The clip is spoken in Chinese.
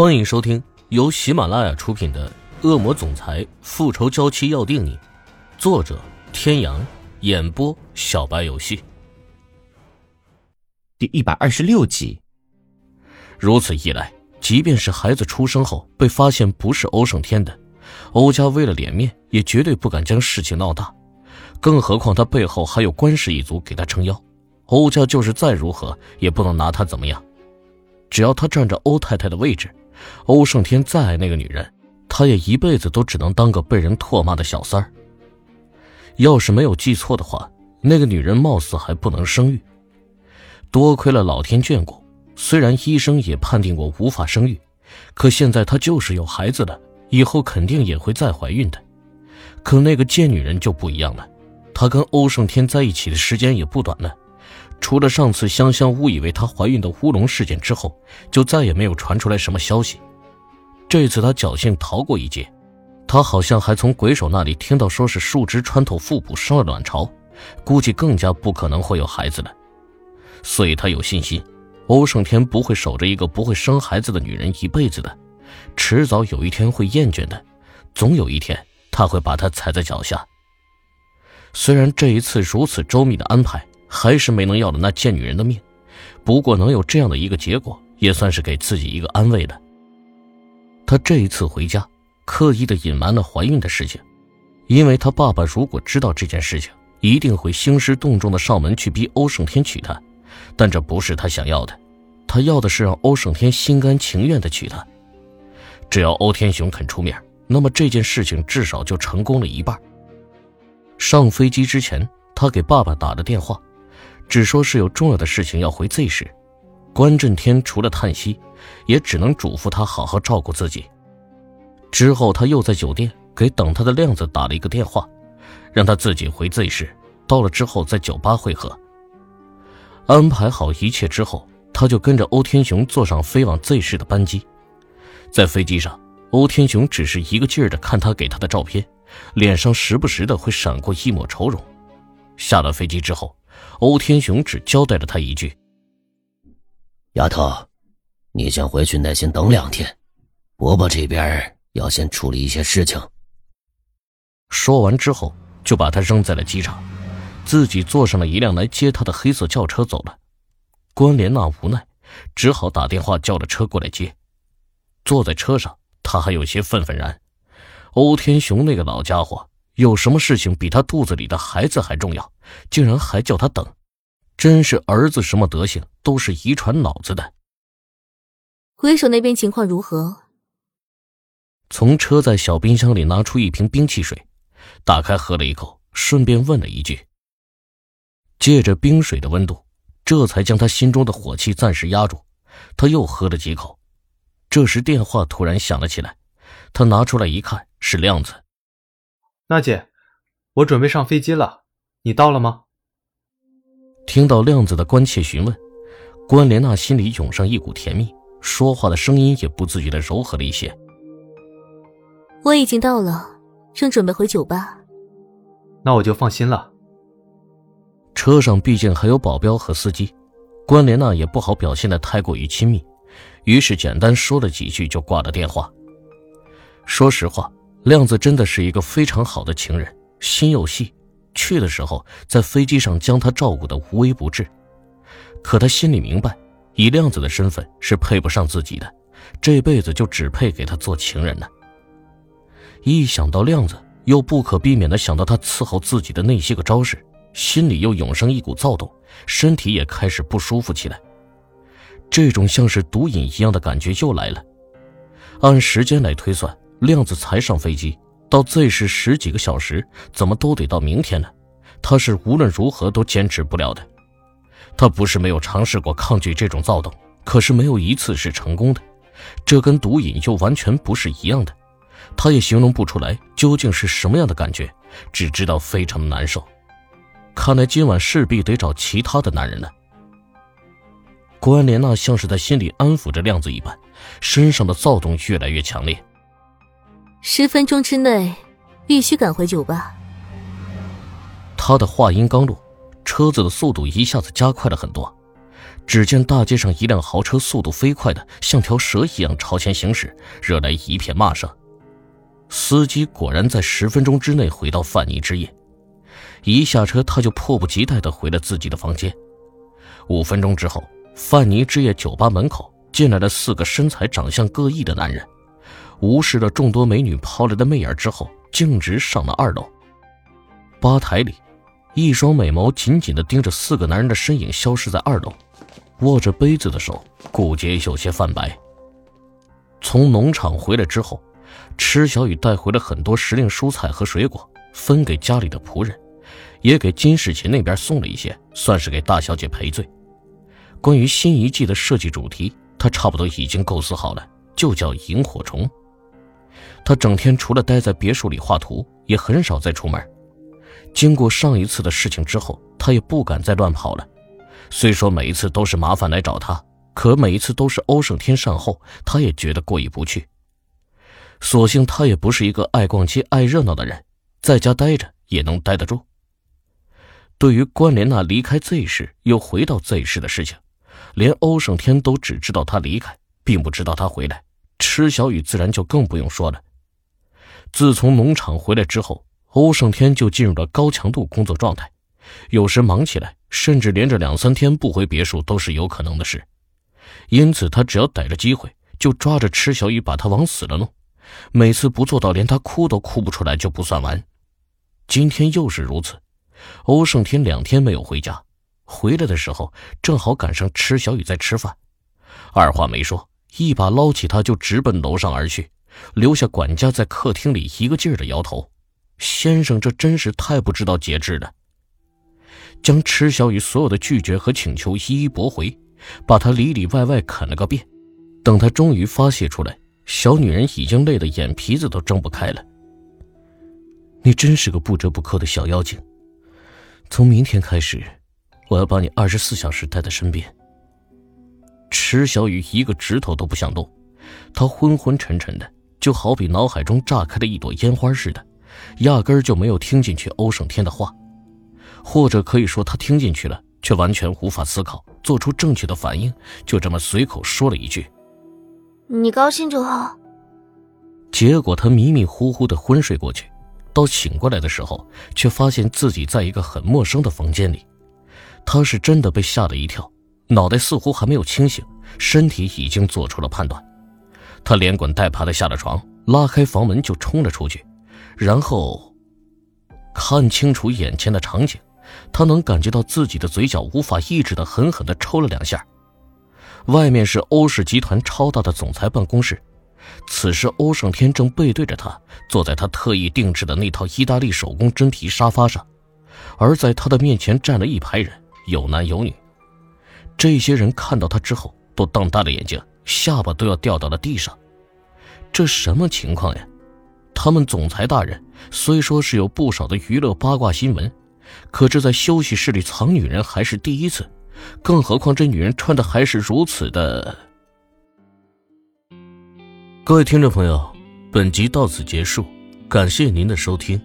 欢迎收听由喜马拉雅出品的《恶魔总裁复仇娇妻要定你》，作者：天阳，演播：小白游戏。第一百二十六集。如此一来，即便是孩子出生后被发现不是欧胜天的，欧家为了脸面，也绝对不敢将事情闹大。更何况他背后还有关氏一族给他撑腰，欧家就是再如何也不能拿他怎么样。只要他站着欧太太的位置，欧胜天再爱那个女人，他也一辈子都只能当个被人唾骂的小三儿。要是没有记错的话，那个女人貌似还不能生育。多亏了老天眷顾，虽然医生也判定过无法生育，可现在她就是有孩子的，以后肯定也会再怀孕的。可那个贱女人就不一样了，她跟欧胜天在一起的时间也不短了。除了上次香香误以为她怀孕的乌龙事件之后，就再也没有传出来什么消息。这次她侥幸逃过一劫，她好像还从鬼手那里听到说是树枝穿透腹部生了卵巢，估计更加不可能会有孩子了。所以她有信心，欧胜天不会守着一个不会生孩子的女人一辈子的，迟早有一天会厌倦的，总有一天他会把她踩在脚下。虽然这一次如此周密的安排。还是没能要了那贱女人的命，不过能有这样的一个结果，也算是给自己一个安慰了。他这一次回家，刻意的隐瞒了怀孕的事情，因为他爸爸如果知道这件事情，一定会兴师动众的上门去逼欧胜天娶她，但这不是他想要的，他要的是让欧胜天心甘情愿的娶她。只要欧天雄肯出面，那么这件事情至少就成功了一半。上飞机之前，他给爸爸打了电话。只说是有重要的事情要回 Z 市，关震天除了叹息，也只能嘱咐他好好照顾自己。之后他又在酒店给等他的亮子打了一个电话，让他自己回 Z 市，到了之后在酒吧会合。安排好一切之后，他就跟着欧天雄坐上飞往 Z 市的班机。在飞机上，欧天雄只是一个劲儿的看他给他的照片，脸上时不时的会闪过一抹愁容。下了飞机之后。欧天雄只交代了他一句：“丫头，你先回去耐心等两天，伯伯这边要先处理一些事情。”说完之后，就把他扔在了机场，自己坐上了一辆来接他的黑色轿车走了。关莲娜无奈，只好打电话叫了车过来接。坐在车上，他还有些愤愤然：欧天雄那个老家伙。有什么事情比他肚子里的孩子还重要？竟然还叫他等，真是儿子什么德行都是遗传脑子的。鬼手那边情况如何？从车载小冰箱里拿出一瓶冰汽水，打开喝了一口，顺便问了一句。借着冰水的温度，这才将他心中的火气暂时压住。他又喝了几口，这时电话突然响了起来，他拿出来一看，是亮子。娜姐，我准备上飞机了，你到了吗？听到亮子的关切询问，关莲娜心里涌上一股甜蜜，说话的声音也不自觉的柔和了一些。我已经到了，正准备回酒吧。那我就放心了。车上毕竟还有保镖和司机，关莲娜也不好表现的太过于亲密，于是简单说了几句就挂了电话。说实话。亮子真的是一个非常好的情人，心又细。去的时候在飞机上将他照顾的无微不至，可他心里明白，以亮子的身份是配不上自己的，这辈子就只配给他做情人呢。一想到亮子，又不可避免的想到他伺候自己的那些个招式，心里又涌上一股躁动，身体也开始不舒服起来。这种像是毒瘾一样的感觉又来了。按时间来推算。亮子才上飞机，到 Z 市十几个小时，怎么都得到明天呢。他是无论如何都坚持不了的。他不是没有尝试过抗拒这种躁动，可是没有一次是成功的。这跟毒瘾又完全不是一样的。他也形容不出来究竟是什么样的感觉，只知道非常难受。看来今晚势必得找其他的男人了。关莲娜像是在心里安抚着亮子一般，身上的躁动越来越强烈。十分钟之内，必须赶回酒吧。他的话音刚落，车子的速度一下子加快了很多。只见大街上一辆豪车速度飞快的像条蛇一样朝前行驶，惹来一片骂声。司机果然在十分钟之内回到范尼之夜，一下车他就迫不及待的回了自己的房间。五分钟之后，范尼之夜酒吧门口进来了四个身材长相各异的男人，无视了众多美女抛来的媚眼之后，径直上了二楼。吧台里，一双美眸紧紧的盯着四个男人的身影消失在二楼，握着杯子的手骨节有些泛白。从农场回来之后。池小雨带回了很多时令蔬菜和水果，分给家里的仆人，也给金世琴那边送了一些，算是给大小姐赔罪。关于新一季的设计主题，他差不多已经构思好了，就叫萤火虫。他整天除了待在别墅里画图，也很少再出门。经过上一次的事情之后，他也不敢再乱跑了。虽说每一次都是麻烦来找他，可每一次都是欧胜天善后，他也觉得过意不去。所幸他也不是一个爱逛街、爱热闹的人，在家待着也能待得住。对于关莲娜离开 Z 市又回到 Z 市的事情，连欧胜天都只知道他离开，并不知道他回来。池小雨自然就更不用说了。自从农场回来之后，欧胜天就进入了高强度工作状态，有时忙起来，甚至连着两三天不回别墅都是有可能的事。因此，他只要逮着机会，就抓着池小雨把他往死了弄。每次不做到连他哭都哭不出来就不算完，今天又是如此。欧胜天两天没有回家，回来的时候正好赶上池小雨在吃饭，二话没说，一把捞起他就直奔楼上而去，留下管家在客厅里一个劲儿的摇头：“先生，这真是太不知道节制了。”将池小雨所有的拒绝和请求一一驳回，把他里里外外啃了个遍。等他终于发泄出来。小女人已经累得眼皮子都睁不开了。你真是个不折不扣的小妖精。从明天开始，我要把你二十四小时带在身边。池小雨一个指头都不想动，她昏昏沉沉的，就好比脑海中炸开的一朵烟花似的，压根儿就没有听进去欧胜天的话，或者可以说他听进去了，却完全无法思考，做出正确的反应，就这么随口说了一句。你高兴就好。结果他迷迷糊糊的昏睡过去，到醒过来的时候，却发现自己在一个很陌生的房间里。他是真的被吓了一跳，脑袋似乎还没有清醒，身体已经做出了判断。他连滚带爬的下了床，拉开房门就冲了出去，然后看清楚眼前的场景，他能感觉到自己的嘴角无法抑制的狠狠的抽了两下。外面是欧氏集团超大的总裁办公室，此时欧胜天正背对着他，坐在他特意定制的那套意大利手工真皮沙发上，而在他的面前站了一排人，有男有女。这些人看到他之后，都瞪大了眼睛，下巴都要掉到了地上。这什么情况呀？他们总裁大人虽说是有不少的娱乐八卦新闻，可这在休息室里藏女人还是第一次。更何况这女人穿的还是如此的。各位听众朋友，本集到此结束，感谢您的收听。